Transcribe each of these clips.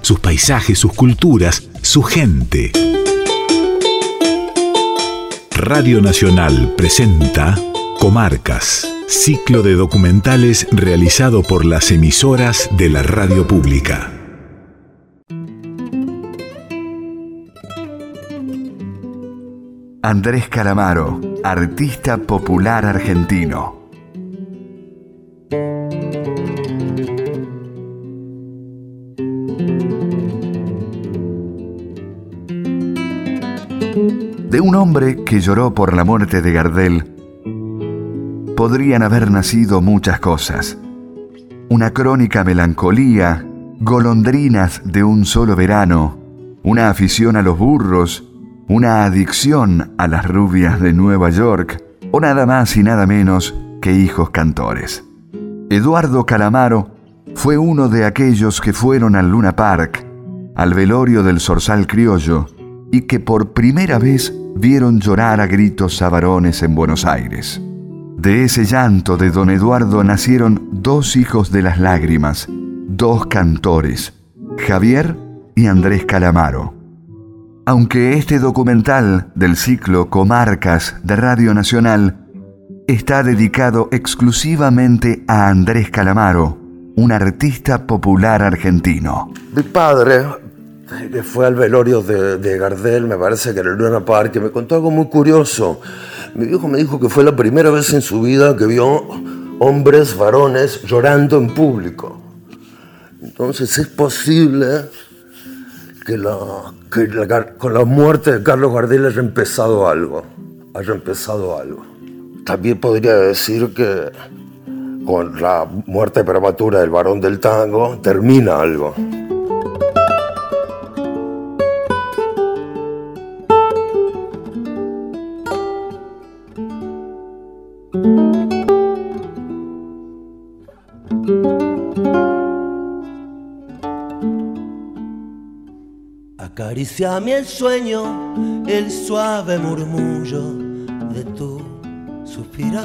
Sus paisajes, sus culturas, su gente. Radio Nacional presenta Comarcas, ciclo de documentales realizado por las emisoras de la radio pública. Andrés Calamaro, artista popular argentino. De un hombre que lloró por la muerte de Gardel, podrían haber nacido muchas cosas. Una crónica melancolía, golondrinas de un solo verano, una afición a los burros, una adicción a las rubias de Nueva York, o nada más y nada menos que hijos cantores. Eduardo Calamaro fue uno de aquellos que fueron al Luna Park, al velorio del Zorzal Criollo, y que por primera vez vieron llorar a gritos a varones en Buenos Aires. De ese llanto de don Eduardo nacieron dos hijos de las lágrimas, dos cantores, Javier y Andrés Calamaro. Aunque este documental del ciclo Comarcas de Radio Nacional está dedicado exclusivamente a Andrés Calamaro, un artista popular argentino. Mi padre, que fue al velorio de, Gardel, me parece que en el Luna Park, me contó algo muy curioso. Mi viejo me dijo que fue la primera vez en su vida que vio hombres, varones, llorando en público. Entonces es posible que, con la muerte de Carlos Gardel haya empezado algo, haya empezado algo. También podría decir que con la muerte prematura del varón del tango termina algo. Mi el sueño, el suave murmullo de tu suspirar.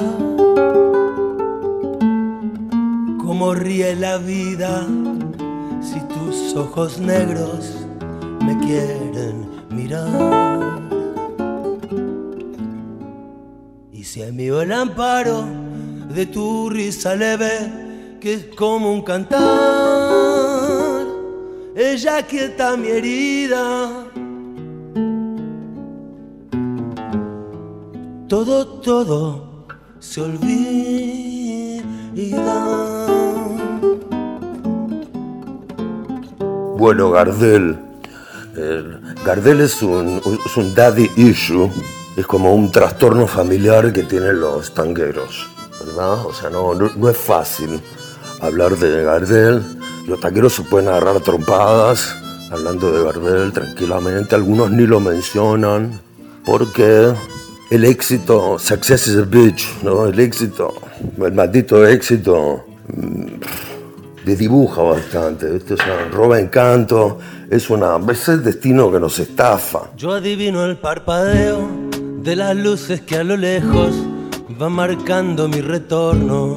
Como ríe la vida si tus ojos negros me quieren mirar. Y si mío el amparo de tu risa leve, que es como un cantar ella quieta mi herida. Todo, todo se olvida. Bueno, Gardel. Gardel es un, es un daddy issue, es como un trastorno familiar que tienen los tangueros, ¿verdad? O sea, no, no es fácil hablar de Gardel los taqueros se pueden agarrar trompadas, hablando de Gardel tranquilamente. Algunos ni lo mencionan, porque el éxito, success is a bitch, ¿no? El éxito, el maldito éxito, mm, dibuja bastante, ¿viste? Roba encanto, es una, es el destino que nos estafa. Yo adivino el parpadeo de las luces que a lo lejos va marcando mi retorno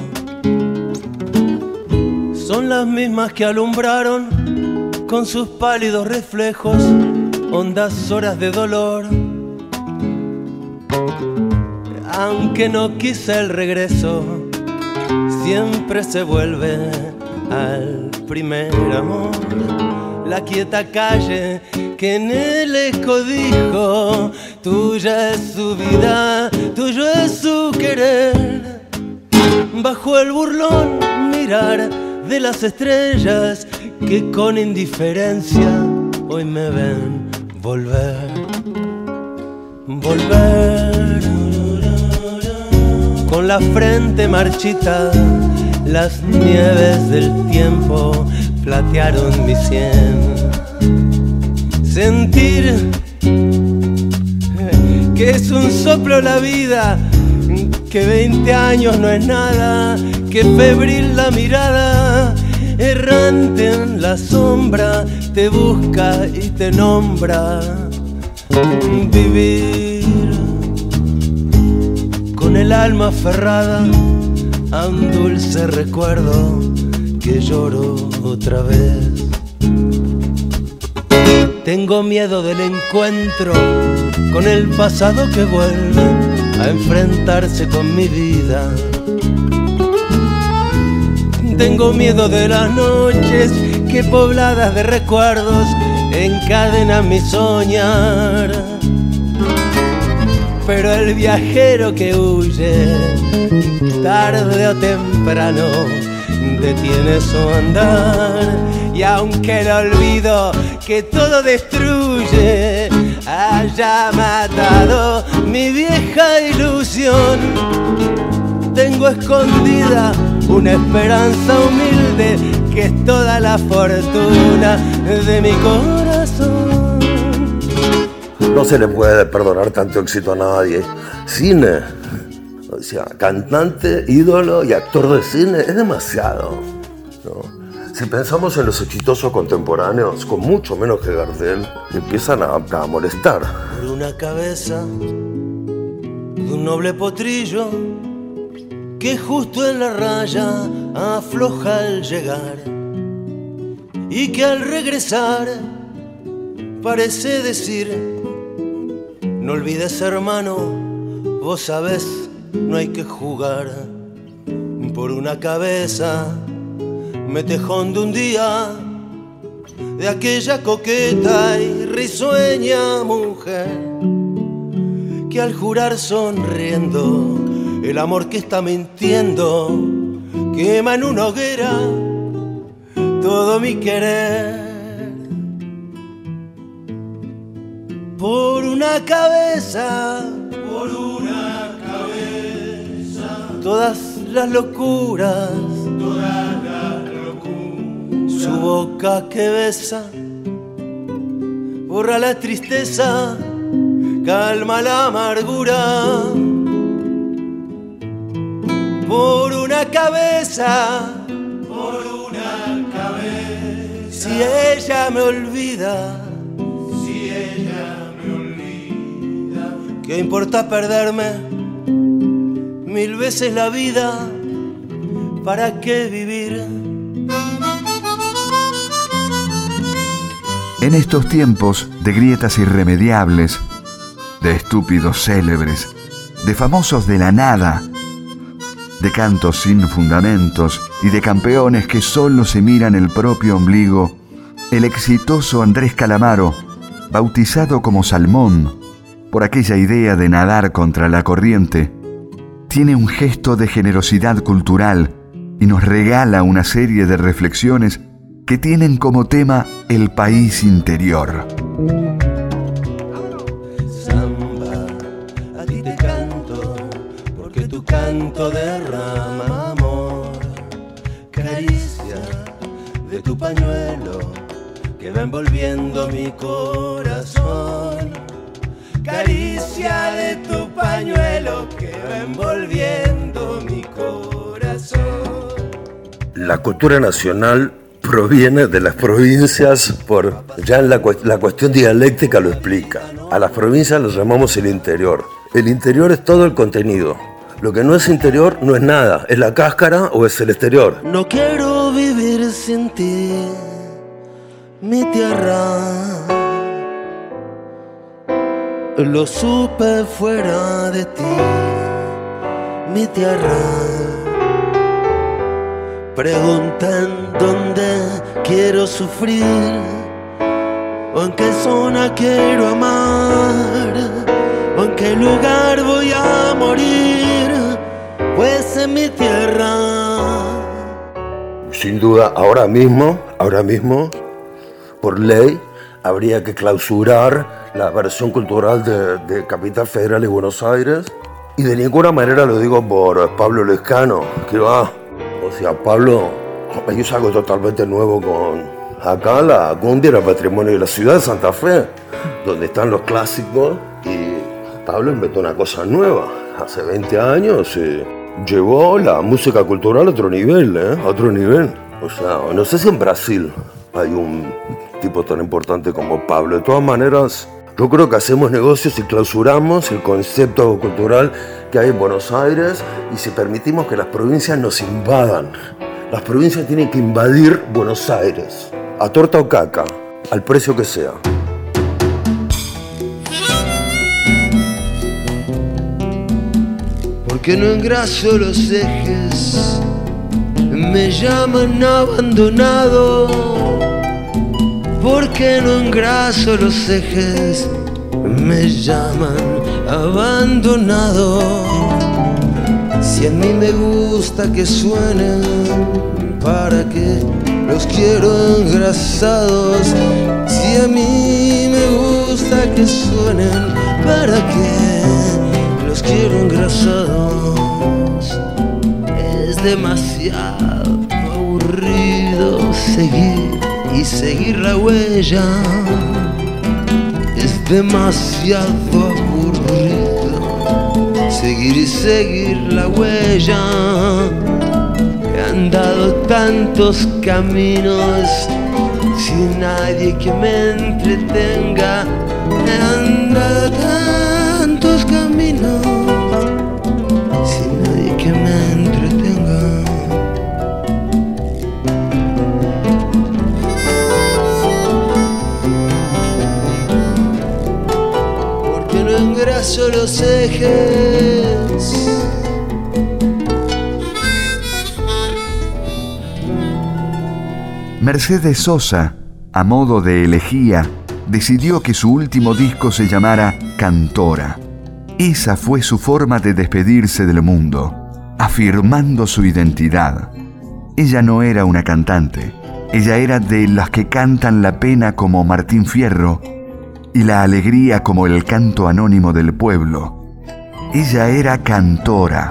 son las mismas que alumbraron con sus pálidos reflejos hondas horas de dolor. Aunque no quise el regreso, siempre se vuelve al primer amor. La quieta calle que en el eco dijo, tuya es su vida, tuyo es su querer. Bajo el burlón mirar de las estrellas que con indiferencia hoy me ven volver, volver. Con la frente marchita, las nieves del tiempo platearon mi sien. Sentir que es un soplo la vida, que 20 años no es nada, que febril la mirada, errante en la sombra, te busca y te nombra. Vivir con el alma aferrada un dulce recuerdo que lloro otra vez. Tengo miedo del encuentro con el pasado que vuelve a enfrentarse con mi vida. Tengo miedo de las noches que pobladas de recuerdos encadenan mi soñar. Pero el viajero que huye, tarde o temprano, detiene su andar. Y aunque el olvido que todo destruye haya matado mi vieja ilusión, tengo escondida una esperanza humilde que es toda la fortuna de mi corazón. No se le puede perdonar tanto éxito a nadie. Cine, o sea, cantante, ídolo y actor de cine es demasiado. Si pensamos en los exitosos contemporáneos, con mucho menos que Gardel, empiezan a, a molestar. Por una cabeza de un noble potrillo que justo en la raya afloja al llegar y que al regresar parece decir, no olvides hermano, vos sabés, no hay que jugar por una cabeza, me tejón de un día de aquella coqueta y risueña mujer al jurar sonriendo el amor que está mintiendo quema en una hoguera todo mi querer. Por una cabeza, por una cabeza, todas las locuras, todas las locuras, su boca que besa, borra la tristeza, calma la amargura por una cabeza, por una cabeza. Si ella me olvida, si ella me olvida, ¿qué importa perderme mil veces la vida? ¿Para qué vivir? En estos tiempos de grietas irremediables, de estúpidos célebres, de famosos de la nada, de cantos sin fundamentos y de campeones que solo se miran el propio ombligo, el exitoso Andrés Calamaro, bautizado como Salmón por aquella idea de nadar contra la corriente, tiene un gesto de generosidad cultural y nos regala una serie de reflexiones que tienen como tema el país interior. Canto derrama amor, caricia de tu pañuelo que va envolviendo mi corazón. Caricia de tu pañuelo que va envolviendo mi corazón. La cultura nacional proviene de las provincias por ya la, la cuestión dialéctica lo explica. A las provincias los llamamos el interior. El interior es todo el contenido, lo que no es interior no es nada, es la cáscara o es el exterior. No quiero vivir sin ti, mi tierra. Lo supe fuera de ti, mi tierra. Preguntan dónde quiero sufrir, o en qué zona quiero amar, o en qué lugar voy a morir pues en mi tierra. Sin duda, ahora mismo, ahora mismo, por ley, habría que clausurar la versión cultural de, Capital Federal de Buenos Aires. Y de ninguna manera lo digo por Pablo Lescano, que va. O sea, Pablo hizo algo totalmente nuevo con acá la cumbia era patrimonio de la ciudad de Santa Fe, donde están los clásicos y Pablo inventó una cosa nueva. Hace 20 años eh, llevó la música cultural a otro nivel, ¿eh? a otro nivel. O sea, no sé si en Brasil hay un tipo tan importante como Pablo. De todas maneras, yo creo que hacemos negocios y clausuramos el concepto cultural que hay en Buenos Aires y si permitimos que las provincias nos invadan. Las provincias tienen que invadir Buenos Aires, a torta o caca, al precio que sea. Porque no engraso los ejes, me llaman abandonado porque no engraso los ejes, me llaman abandonado. Si a mí me gusta que suenen, ¿para qué los quiero engrasados? Si a mí me gusta que suenen, ¿para qué quiero engrasados? Es demasiado aburrido seguir y seguir la huella es demasiado aburrido. Seguir y seguir la huella. He andado tantos caminos sin nadie que me entretenga. He andado los ejes. Mercedes Sosa, a modo de elegía, decidió que su último disco se llamara Cantora. Esa fue su forma de despedirse del mundo, afirmando su identidad. Ella no era una cantante, ella era de las que cantan la pena como Martín Fierro y la alegría como el canto anónimo del pueblo. Ella era cantora.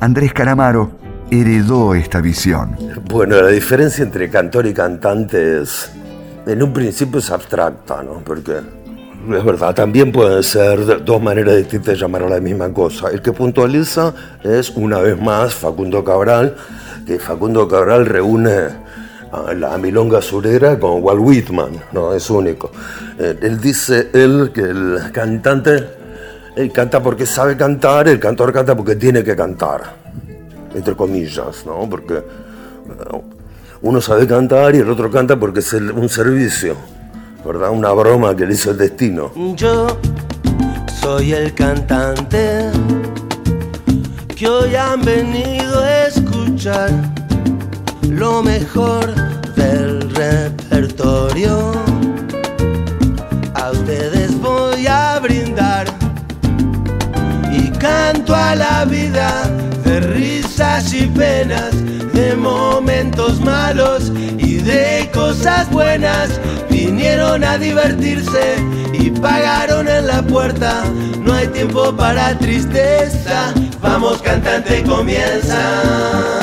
Andrés Caramaro heredó esta visión. Bueno, la diferencia entre cantor y cantante es, en un principio es abstracta, ¿no? Porque es verdad, también pueden ser dos maneras distintas de llamar a la misma cosa. El que puntualiza es, una vez más, Facundo Cabral, que Facundo Cabral reúne la milonga surera con Walt Whitman, no es único. Eh, él dice él que el cantante él canta porque sabe cantar, el cantor canta porque tiene que cantar, entre comillas, ¿no? Porque uno sabe cantar y el otro canta porque es un servicio, ¿verdad? Una broma que le hizo el destino. Yo soy el cantante que hoy han venido a escuchar lo mejor del repertorio. A ustedes voy a brindar y canto a la vida de risas y penas, de momentos malos y de cosas buenas. Vinieron a divertirse y pagaron en la puerta. No hay tiempo para tristeza. Vamos cantante, comienza.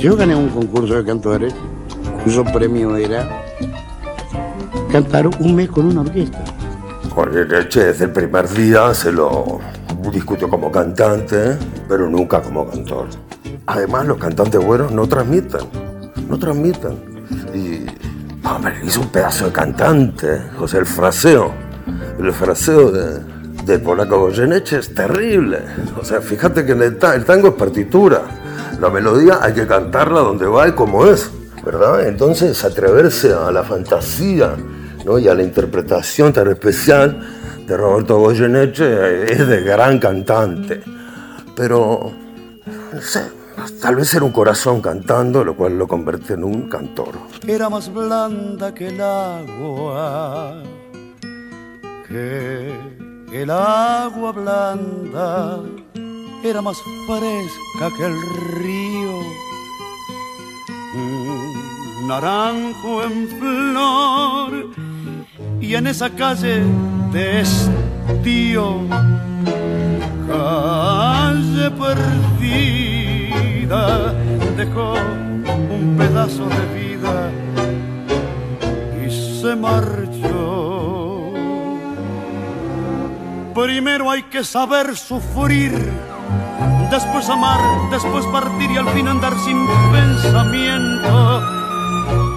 Yo gané un concurso de cantores cuyo premio era cantar un mes con una orquesta. Jorge Leche desde el primer día se lo discutió como cantante, pero nunca como cantor. Además, los cantantes buenos no transmiten, no transmiten. Y, hombre, hizo un pedazo de cantante, o sea, el fraseo, el fraseo de, del polaco Goyeneche es terrible. O sea, fíjate que el tango es partitura la melodía hay que cantarla donde va y como es, ¿verdad? Entonces atreverse a la fantasía ¿no? y a la interpretación tan especial de Roberto Goyeneche es de gran cantante. Pero, no sé, tal vez era un corazón cantando, lo cual lo convierte en un cantor. Era más blanda que el agua, que el agua blanda era más fresca que el río. Un naranjo en flor y en esa calle de estío, calle perdida dejó un pedazo de vida y se marchó. Primero hay que saber sufrir, después amar, después partir y al fin andar sin pensamiento.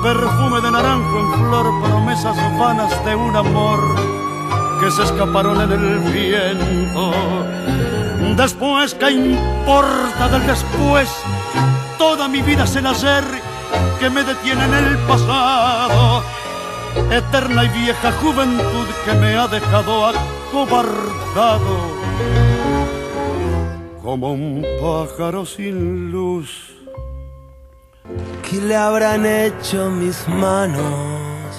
Perfume de naranjo en flor, promesas vanas de un amor que se escaparon en el viento. Después, ¿qué importa del después? Toda mi vida es el hacer que me detiene en el pasado. Eterna y vieja juventud que me ha dejado acobardado. Como un pájaro sin luz. ¿Qué le habrán hecho mis manos?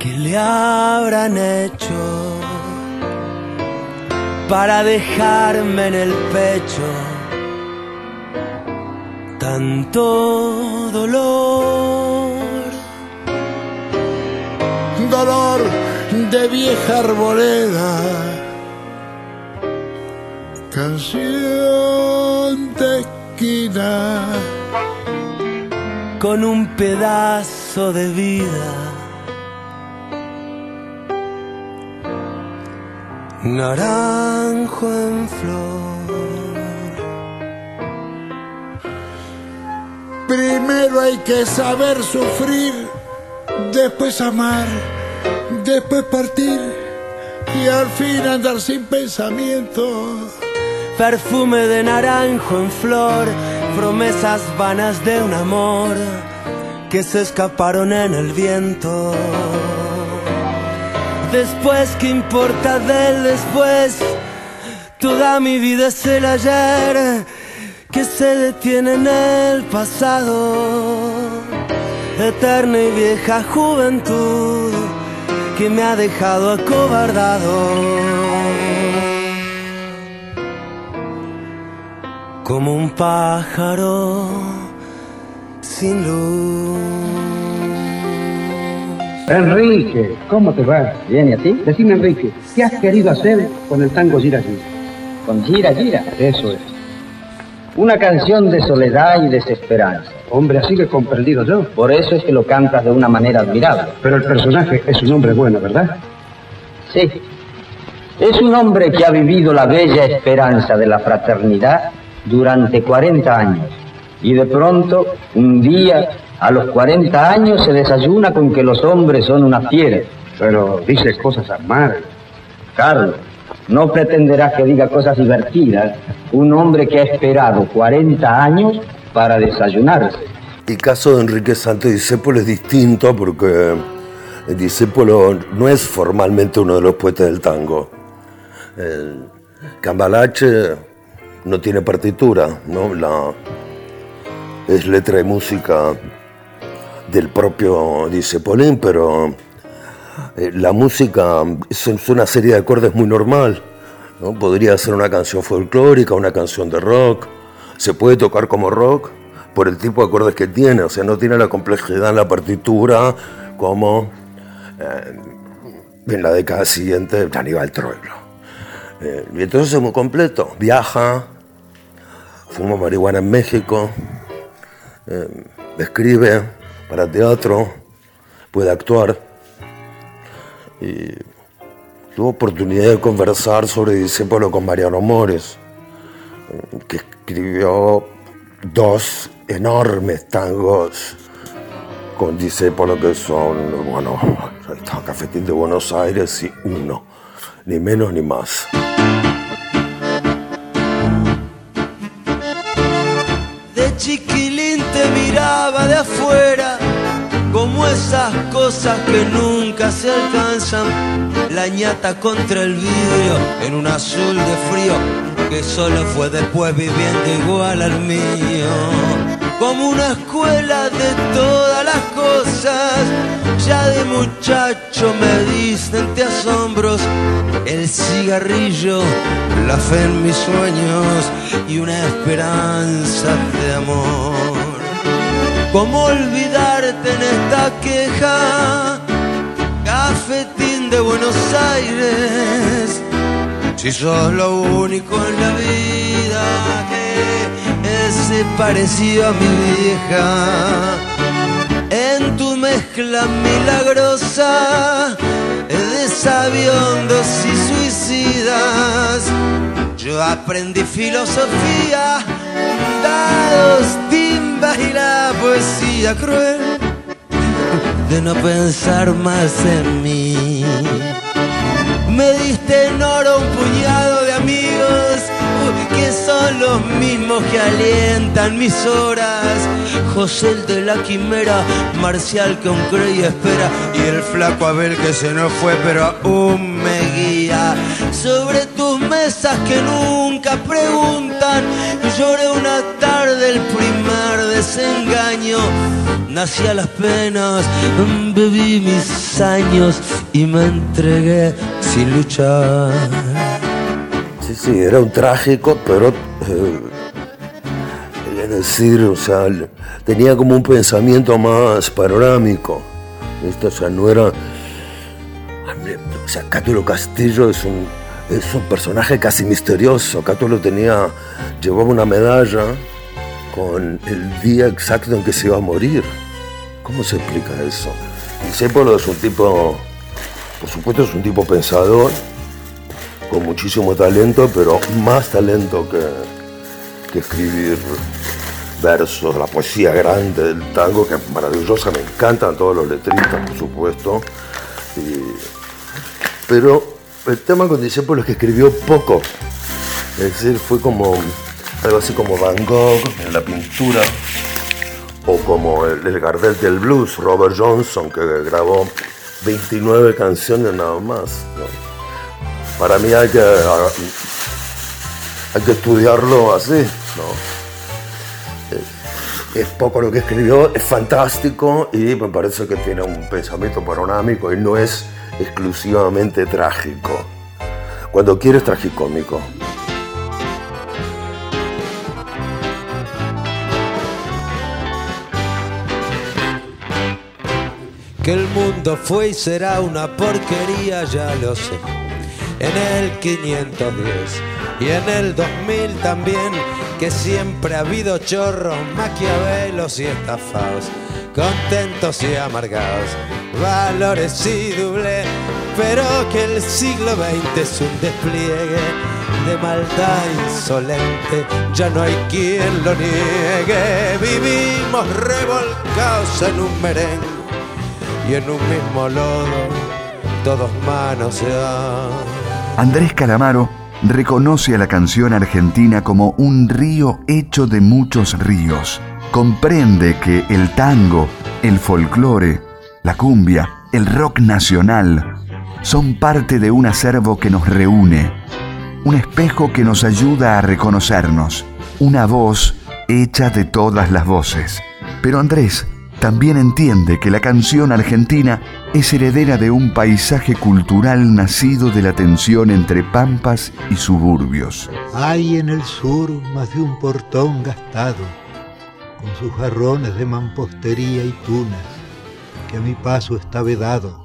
¿Qué le habrán hecho para dejarme en el pecho tanto dolor? Dolor de vieja arboleda, canción de esquina, con un pedazo de vida. Naranjo en flor. Primero hay que saber sufrir, después amar, después partir y al fin andar sin pensamiento. Perfume de naranjo en flor, promesas vanas de un amor que se escaparon en el viento. Después, ¿qué importa del después? Toda mi vida es el ayer que se detiene en el pasado. Eterna y vieja juventud que me ha dejado acobardado. Como un pájaro sin luz. Enrique, ¿cómo te va? Bien, ¿y a ti? Decime, Enrique, ¿qué has querido hacer con el tango Gira Gira? Con Gira Gira. Eso es. Una canción de soledad y desesperanza. Hombre, así que he comprendido yo. Por eso es que lo cantas de una manera admirable. Pero el personaje es un hombre bueno, ¿verdad? Sí. Es un hombre que ha vivido la bella esperanza de la fraternidad durante 40 años. Y de pronto, un día, a los 40 años, se desayuna con que los hombres son una fiera. Pero dice cosas amargas. Carlos, no pretenderás que diga cosas divertidas un hombre que ha esperado 40 años para desayunarse. El caso de Enrique Santos Discépolo es distinto porque Discépolo no es formalmente uno de los poetas del tango. El Cambalache no tiene partitura, ¿no? La, es letra y música del propio Discepolín, pero eh, la música es, una serie de acordes muy normal. ¿no? Podría ser una canción folclórica, una canción de rock. Se puede tocar como rock por el tipo de acordes que tiene, o sea, no tiene la complejidad en la partitura como eh, en la década siguiente de Aníbal Troilo. Eh, y entonces es muy completo. Viaja, fuma marihuana en México, eh, escribe para teatro, puede actuar. Y tuve oportunidad de conversar sobre Discépolo con Mariano Mores, que escribió dos enormes tangos con Discépolo que son, bueno, está Cafetín de Buenos Aires y uno, ni menos ni más. De afuera, como esas cosas que nunca se alcanzan. La ñata contra el vidrio en un azul de frío que solo fue después viviendo igual al mío. Como una escuela de todas las cosas, ya de muchacho me diste te asombros el cigarrillo, la fe en mis sueños y una esperanza de amor. ¿Cómo olvidarte en esta queja? Cafetín de Buenos Aires, Si sos lo único en la vida que es parecido a mi vieja. En tu mezcla milagrosa de sabiondos y suicidas, yo aprendí filosofía, dados, timbas y la poesía cruel de no pensar más en mí. Me diste en oro un amigos que son los mismos que alientan mis horas. José el de la quimera, Marcial que aún cree y espera, y el flaco Abel que se nos fue pero aún me guía. Sobre tus mesas que nunca preguntan, lloré una tarde el primer desengaño nací a las penas, bebí mis años y me entregué sin luchar. Sí, sí, era un trágico, pero eh, quería decir, o sea, tenía como un pensamiento más panorámico. Esto, o sea, no era. O sea, Cátulo Castillo es un, es un personaje casi misterioso. Cátulo tenía, llevaba una medalla con el día exacto en que se iba a morir. ¿Cómo se explica eso? Discépolo es un tipo, por supuesto es un tipo pensador, con muchísimo talento, pero más talento que, escribir versos, la poesía grande del tango, que es maravillosa, me encantan todos los letristas, por supuesto. pero el tema con Discépolo es que escribió poco. Es decir, fue como algo así como Van Gogh en la pintura, o como el, Gardel del Blues, Robert Johnson, que grabó 29 canciones nada más. Para mí hay que, hay que estudiarlo así. Es poco lo que escribió, es fantástico y me parece que tiene un pensamiento panorámico y no es exclusivamente trágico. Cuando quiere es tragicómico. que el mundo fue y será una porquería, ya lo sé. En el 510 y en el 2000 también, que siempre ha habido chorros, maquiavelos y estafados, contentos y amargados, valores y doble, pero que el siglo XX es un despliegue de maldad insolente, ya no hay quien lo niegue, vivimos revolcados en un merengue y en un mismo lodo todos manos Andrés Calamaro reconoce a la canción argentina como un río hecho de muchos ríos. Comprende que el tango, el folclore, la cumbia, el rock nacional son parte de un acervo que nos reúne, un espejo que nos ayuda a reconocernos, una voz hecha de todas las voces. Pero Andrés también entiende que la canción argentina es heredera de un paisaje cultural nacido de la tensión entre pampas y suburbios. Hay en el sur más de un portón gastado, con sus jarrones de mampostería y tunas, que a mi paso está vedado,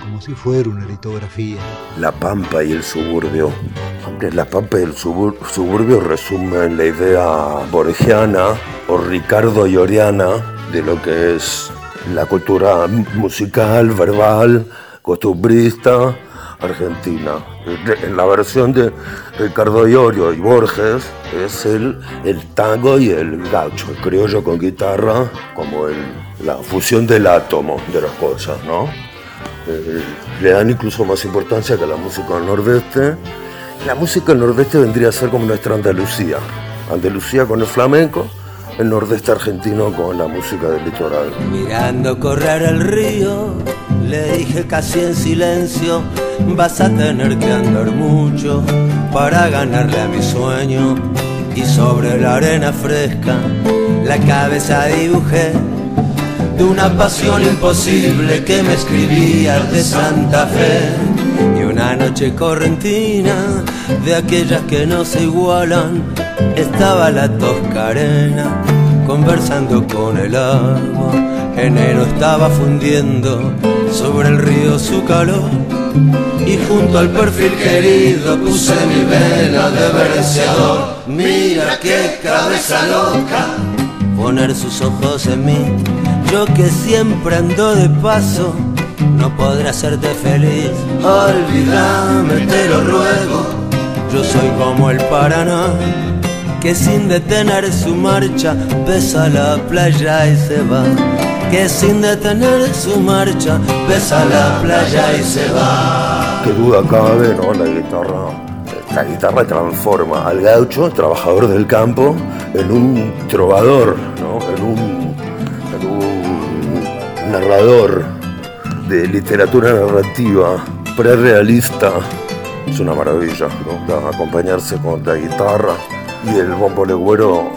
como si fuera una litografía. La pampa y el suburbio. Hombre, la pampa y el suburbio resumen la idea borgiana o Ricardo Lloriana de lo que es la cultura musical, verbal, costumbrista argentina. En la versión de Ricardo Iorio y Borges es el, el tango y el gaucho, el criollo con guitarra, como el, la fusión del átomo de las cosas, ¿no? Eh, le dan incluso más importancia que la música del nordeste. La música del nordeste vendría a ser como nuestra Andalucía. Andalucía con el flamenco, el nordeste argentino con la música del litoral. Mirando correr el río, le dije casi en silencio, vas a tener que andar mucho para ganarle a mi sueño. Y sobre la arena fresca, la cabeza dibujé de una pasión imposible que me escribía de Santa Fe. Y una noche correntina, de aquellas que no se igualan, estaba la toscarena conversando con el agua Enero estaba fundiendo sobre el río su calor y junto al perfil querido puse mi vena de verseador. Mira qué cabeza loca poner sus ojos en mí. Yo que siempre ando de paso, no podré hacerte feliz. Olvídame, te lo ruego. Yo soy como el Paraná, que sin detener su marcha besa la playa y se va que sin detener su marcha besa la playa y se va. Qué duda cabe, ¿no? La guitarra. La guitarra transforma al gaucho, trabajador del campo, en un trovador, ¿no? en, un, en un narrador literatura narrativa prerealista. Es una maravilla, acompañarse con la guitarra y el bombo legüero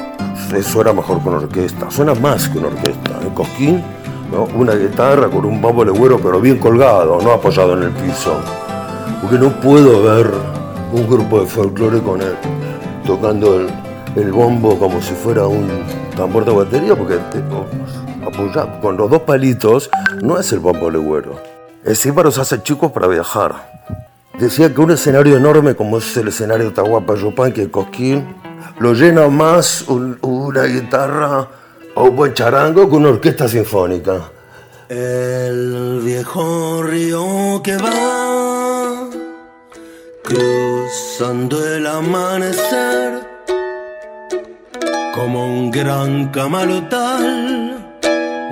suena mejor una orquesta, suena más que una orquesta. En Cosquín, una guitarra con un bombo legüero, pero bien colgado, no apoyado en el piso. Porque no puedo ver un grupo de folclore con él tocando el, bombo como si fuera un tambor de batería, porque con los dos palitos no es el bombo legüero. El címbaro se hace chicos para viajar. Decía que un escenario enorme como es el escenario Tahuapa Yopán, que Cosquín, lo llena más una guitarra o un buen charango con una orquesta sinfónica. El viejo río que va cruzando el amanecer como un gran camalotal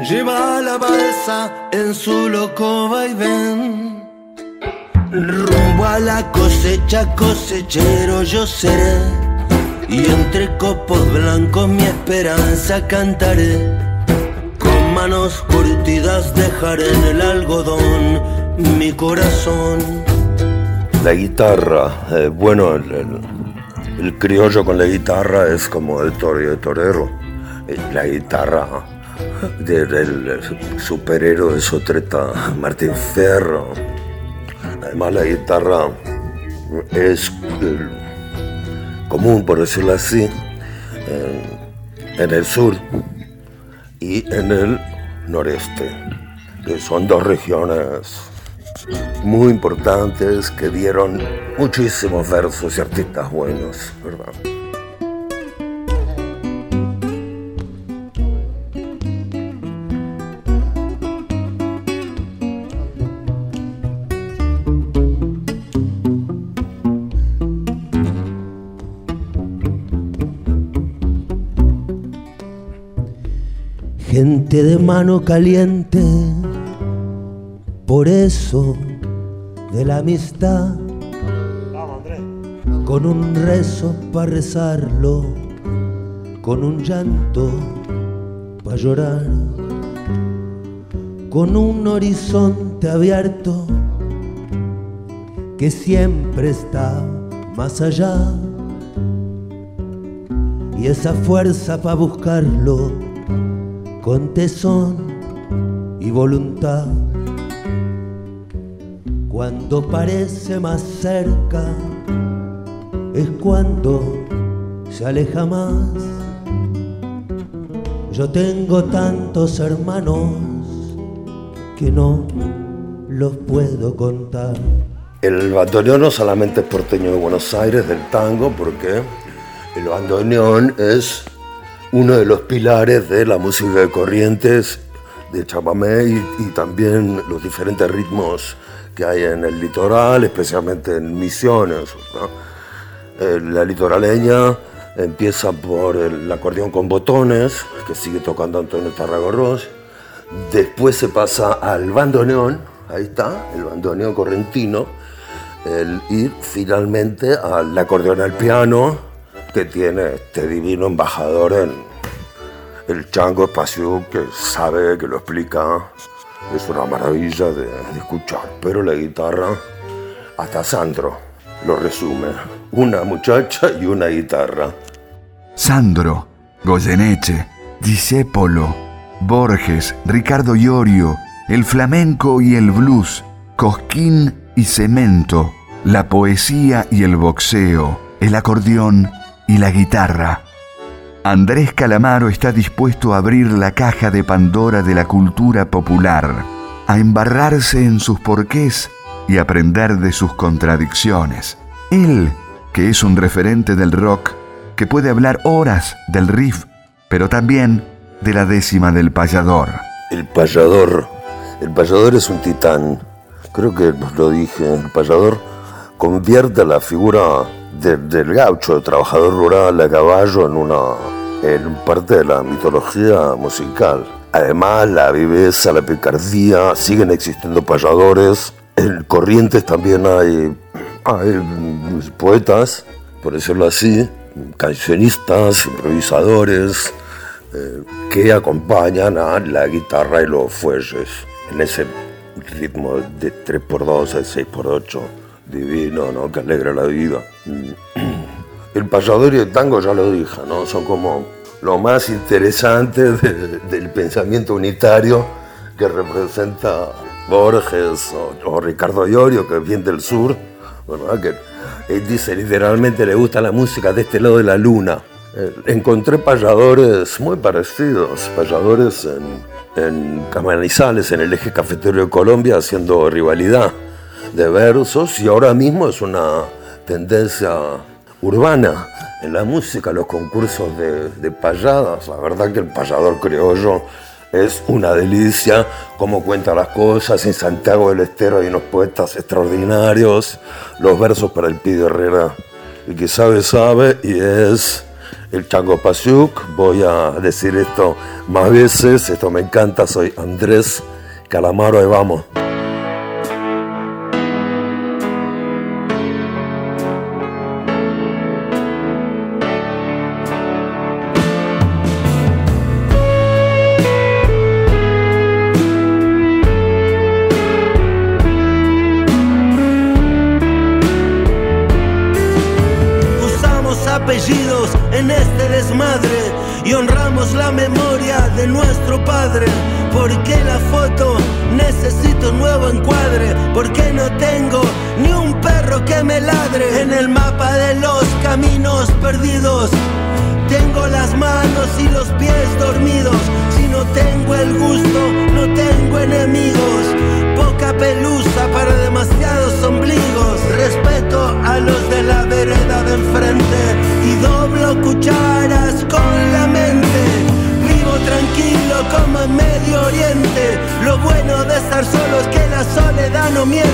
lleva la balsa en su loco vaivén rumbo a la cosecha cosechero yo seré y entre copos blancos mi esperanza cantaré. Con manos curtidas dejaré en el algodón mi corazón. La guitarra, eh, bueno, el, criollo con la guitarra es como el el torero. Eh, la guitarra del superhéroe de Sotreta, Martín Ferro. Además la guitarra es común, por decirlo así, en el sur y en el noreste, que son dos regiones muy importantes que dieron muchísimos versos y artistas buenos, ¿verdad? De mano caliente, por eso de la amistad, con un rezo para rezarlo, con un llanto para llorar, con un horizonte abierto que siempre está más allá. Y esa fuerza para buscarlo con tesón y voluntad. Cuando parece más cerca es cuando se aleja más. Yo tengo tantos hermanos que no los puedo contar. El bandoneón no solamente es porteño de Buenos Aires del tango, porque el bandoneón es uno de los pilares de la música de corrientes de chamamé y, también los diferentes ritmos que hay en el litoral, especialmente en Misiones. Eh, la litoraleña empieza por el acordeón con botones, que sigue tocando Antonio Tarragorros. Después se pasa al bandoneón, ahí está, el bandoneón correntino. y finalmente al acordeón al piano, que tiene este divino embajador en el Chango Espacio que sabe, que lo explica. Es una maravilla de, escuchar. Pero la guitarra, hasta Sandro lo resume. Una muchacha y una guitarra. Sandro, Goyeneche, Disépolo, Borges, Ricardo Iorio, el flamenco y el blues, Cosquín y cemento, la poesía y el boxeo, el acordeón y la guitarra. Andrés Calamaro está dispuesto a abrir la caja de Pandora de la cultura popular, a embarrarse en sus porqués y aprender de sus contradicciones. Él, que es un referente del rock, que puede hablar horas del riff, pero también de la décima del payador. El payador, el payador es un titán. Creo que lo dije, el payador convierte la figura del gaucho, el trabajador rural a caballo en una en parte de la mitología musical. Además, la viveza, la picardía, siguen existiendo payadores. En Corrientes también hay, hay poetas, por decirlo así, cancionistas, improvisadores, eh, que acompañan a la guitarra y los fuelles en ese ritmo de 3x2, de 6x8, divino, ¿no? que alegra la vida. El payador y el tango, ya lo dije, ¿no? son como lo más interesante del pensamiento unitario que representa Borges o, Ricardo Iorio, que viene del sur, ¿verdad? que él dice literalmente le gusta la música de este lado de la luna. Eh, encontré payadores muy parecidos, payadores en, en Camanizales, en el eje cafetero de Colombia, haciendo rivalidad de versos y ahora mismo es una tendencia urbana en la música, los concursos de, payadas. La verdad que el payador criollo es una delicia, cómo cuenta las cosas. En Santiago del Estero hay unos poetas extraordinarios, los versos para el Pido Herrera. El que sabe, sabe, y es el Chango Pasiuk. Voy a decir esto más veces, esto me encanta, soy Andrés Calamaro, y vamos.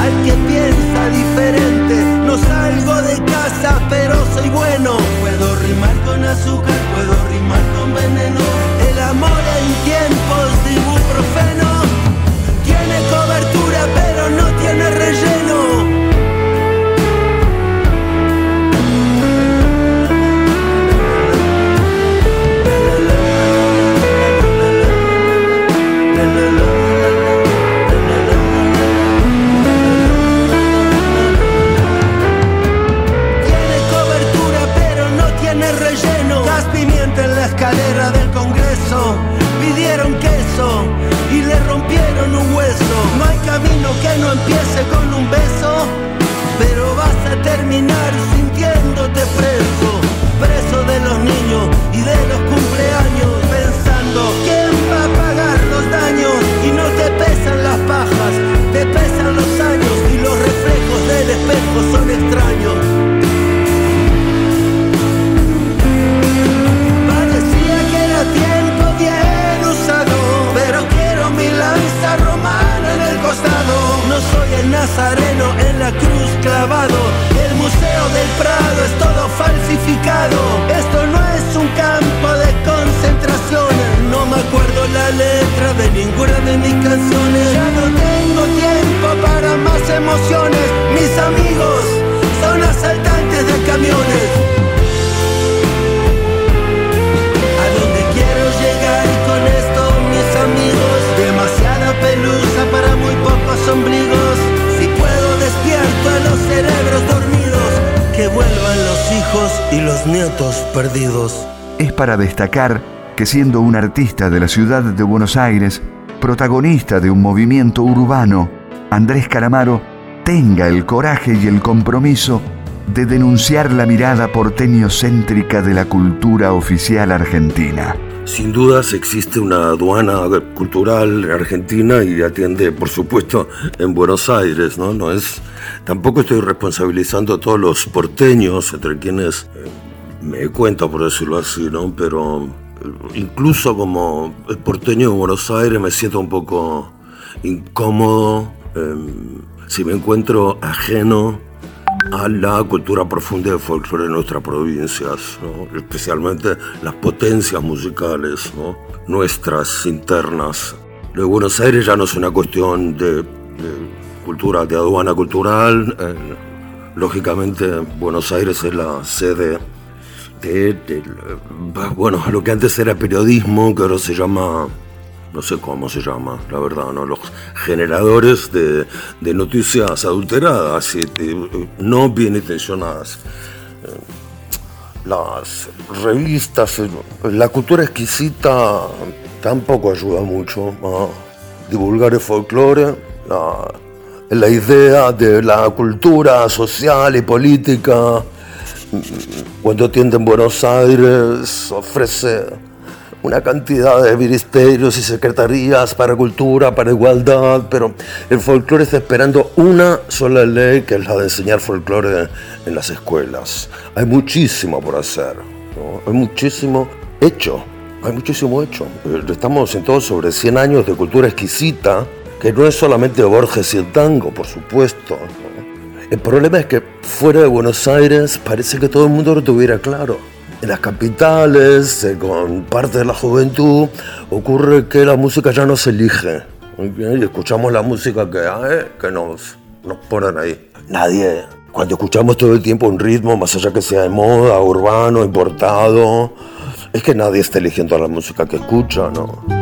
al que piensa diferente. No salgo de casa, pero soy bueno. Puedo rimar con azúcar, puedo rimar con veneno. El amor en tiempos de ibuprofeno tiene cobertura, pero no tiene relleno. Esto, mis amigos, demasiado para destacar que siendo un artista de la ciudad de Buenos Aires, protagonista de un movimiento urbano, Andrés Calamaro tenga el coraje y el compromiso de denunciar la mirada porteño-céntrica de la cultura oficial argentina. Sin dudas existe una aduana cultural argentina y atiende, por supuesto, en Buenos Aires, ¿no? No es. Tampoco estoy responsabilizando a todos los porteños, entre quienes eh, me cuento, por decirlo así, ¿no? Pero incluso como porteño de Buenos Aires me siento un poco incómodo em, si me encuentro ajeno a la cultura profunda de folclore de nuestras provincias, especialmente las potencias musicales nuestras internas. Lo de Buenos Aires ya no es una cuestión de, cultura, de aduana cultural. Eh, lógicamente, Buenos Aires es la sede bueno, lo que antes era periodismo, que ahora se llama no sé cómo se llama, la verdad, ¿no? los generadores de, noticias adulteradas y no bien intencionadas. Eh, las revistas, eh, la cultura exquisita tampoco ayuda mucho a divulgar el folclore, la idea de la cultura social y política cuando tiende en Buenos Aires ofrece una cantidad de ministerios y secretarías para cultura, para igualdad, pero el folclore está esperando una sola ley, que es la de enseñar folclore en las escuelas. Hay muchísimo por hacer, hay muchísimo hecho, hay muchísimo hecho. Eh, estamos en todo sobre 100 años de cultura exquisita, que no es solamente Borges y el tango, por supuesto. El problema es que fuera de Buenos Aires parece que todo el mundo lo tuviera claro. En las capitales, eh, con parte de la juventud, ocurre que la música ya no se elige. Y escuchamos la música que, eh, que nos, nos ponen ahí. Nadie, cuando escuchamos todo el tiempo un ritmo, más allá que sea de moda, urbano, importado, es que nadie está eligiendo la música que escucha, ¿no?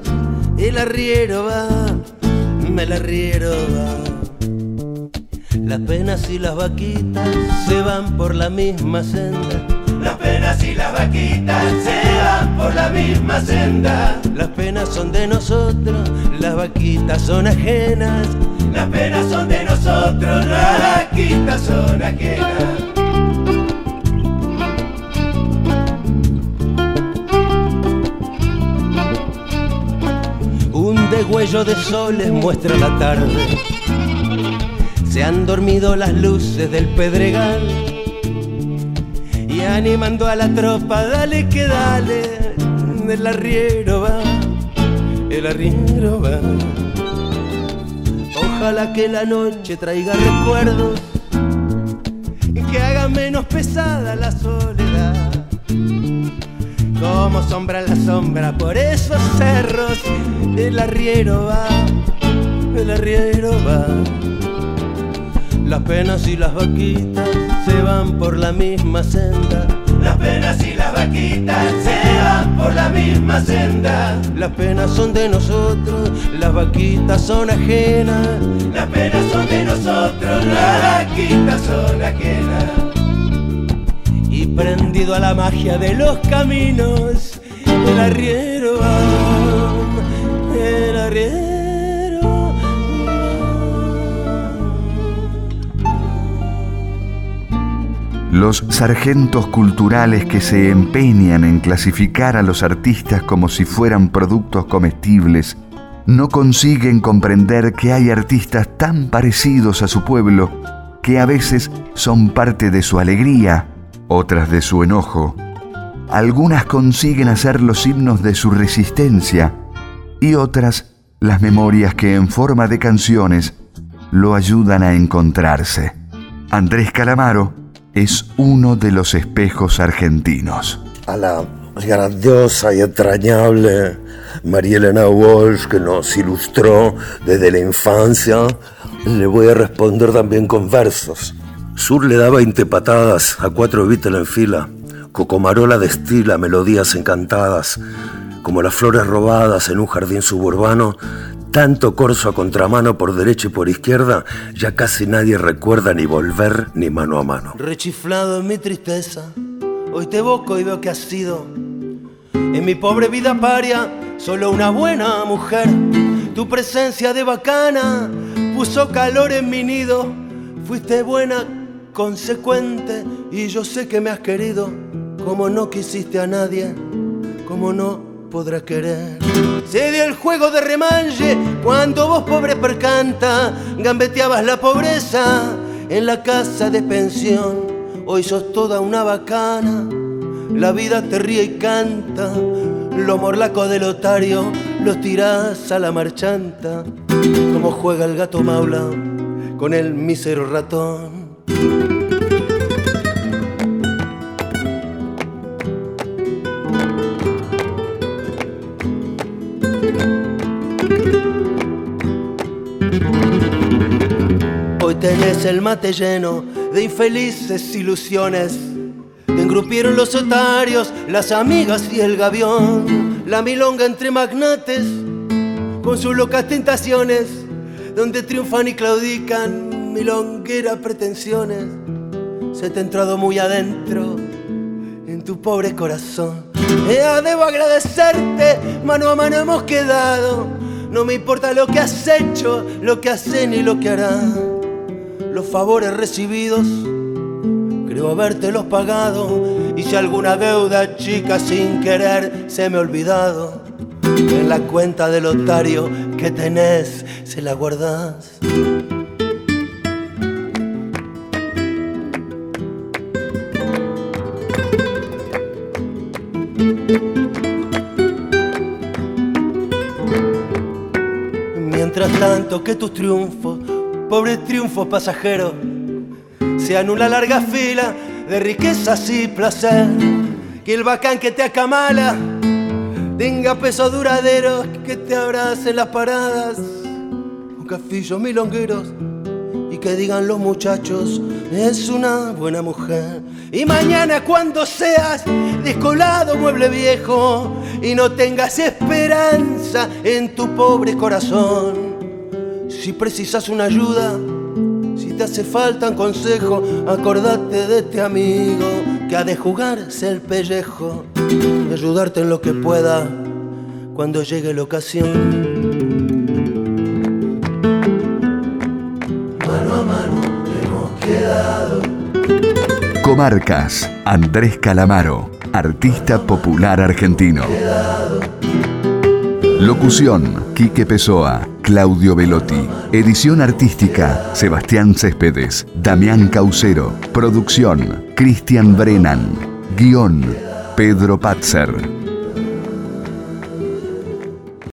el arriero va, el arriero va. Las penas y las vaquitas se van por la misma senda. Las penas y las vaquitas se van por la misma senda. Las penas son de nosotros, las vaquitas son ajenas. Las penas son de nosotros, las vaquitas son ajenas. Degüello de soles muestra la tarde se han dormido las luces del pedregal y animando a la tropa, dale que dale, el arriero va, el arriero va. Ojalá que la noche traiga recuerdos y que haga menos pesada la soledad. Como sombra la sombra por esos cerros, el arriero va, el arriero va. Las penas y las vaquitas se van por la misma senda. Las penas y las vaquitas se van por la misma senda. Las penas son de nosotros, las vaquitas son ajenas. Las penas son de nosotros, las vaquitas son ajenas. Prendido a la magia de los caminos, el arriero el arriero Los sargentos culturales que se empeñan en clasificar a los artistas como si fueran productos comestibles no consiguen comprender que hay artistas tan parecidos a su pueblo que a veces son parte de su alegría, otras de su enojo. Algunas consiguen hacer los himnos de su resistencia y otras las memorias que en forma de canciones lo ayudan a encontrarse. Andrés Calamaro es uno de los espejos argentinos. A la grandiosa y entrañable María Elena Walsh, que nos ilustró desde la infancia, le voy a responder también con versos. Sur le da 20 patadas a cuatro Beatles en fila. Cocomarola destila melodías encantadas, como las flores robadas en un jardín suburbano. Tanto corso a contramano por derecha y por izquierda, ya casi nadie recuerda ni volver ni mano a mano. Rechiflado en mi tristeza, hoy te evoco y veo que has sido en mi pobre vida paria solo una buena mujer. Tu presencia de bacana puso calor en mi nido. Fuiste buena, consecuente y yo sé que me has querido como no quisiste a nadie, como no podrás querer. Se dio el juego de remanche cuando vos pobre percanta gambeteabas la pobreza en la casa de pensión. Hoy sos toda una bacana, la vida te ríe y canta. Los morlacos del otario los tirás a la marchanta. Como juega el gato maula con el mísero ratón. Hoy tenés el mate lleno de infelices ilusiones. Te engrupieron los otarios, las amigas y el gavión. La milonga entre magnates, con sus locas tentaciones, donde triunfan y claudican milongueras pretensiones. Se te ha entrado muy adentro en tu pobre corazón. Ya debo agradecerte, mano a mano hemos quedado. No me importa lo que has hecho, lo que hecho ni lo que harás. Los favores recibidos, creo habértelos pagado. Y si alguna deuda chica sin querer se me ha olvidado, en la cuenta del otario que tenés se la guardás. Mientras tanto que tus triunfos, pobres triunfos pasajeros, se anula larga fila de riquezas y placer. Que el bacán que te acamala tenga peso duradero, que te abrace en las paradas, con cafillos milongueros y que digan los muchachos, es una buena mujer. Y mañana cuando seas descolado mueble viejo y no tengas esperanza en tu pobre corazón, si precisas una ayuda, si te hace falta un consejo, acordate de este amigo que ha de jugarse el pellejo, de ayudarte en lo que pueda cuando llegue la ocasión. Mano a mano hemos quedado. Comarcas, Andrés Calamaro, artista popular argentino. Locución, Quique Pessoa, Claudio Velotti. Edición artística, Sebastián Céspedes, Damián Caucero. Producción, Cristian Brennan. Guión, Pedro Patzer.